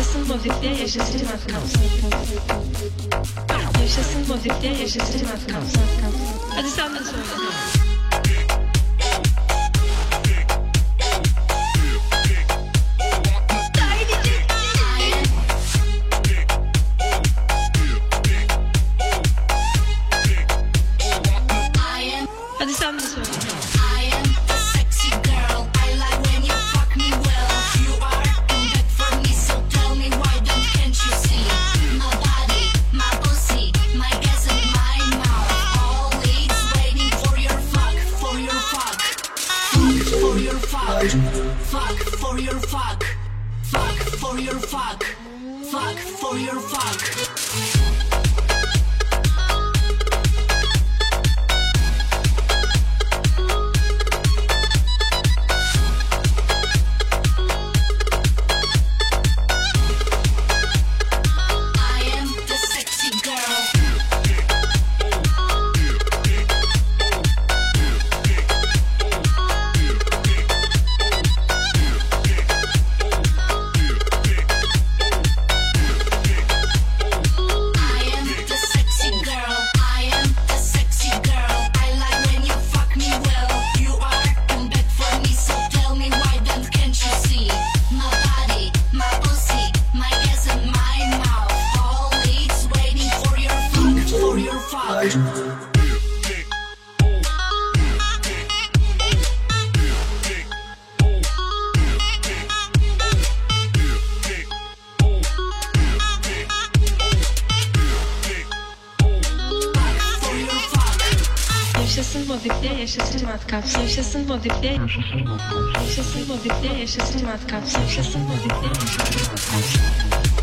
Yaşasın modifiye, yaşasın matkap. Yaşasın modifiye, yaşasın matkap. Hadi sen de söyle. Hadi sen de söyle. Fuck for your fuck, fuck for your fuck, fuck for your fuck. Fuck. Yaşasın modifiye, yaşasın matkap. Yaşasın modifiye, yaşasın modifiye, yaşasın matkap. Yaşasın modifiye, yaşasın matkap.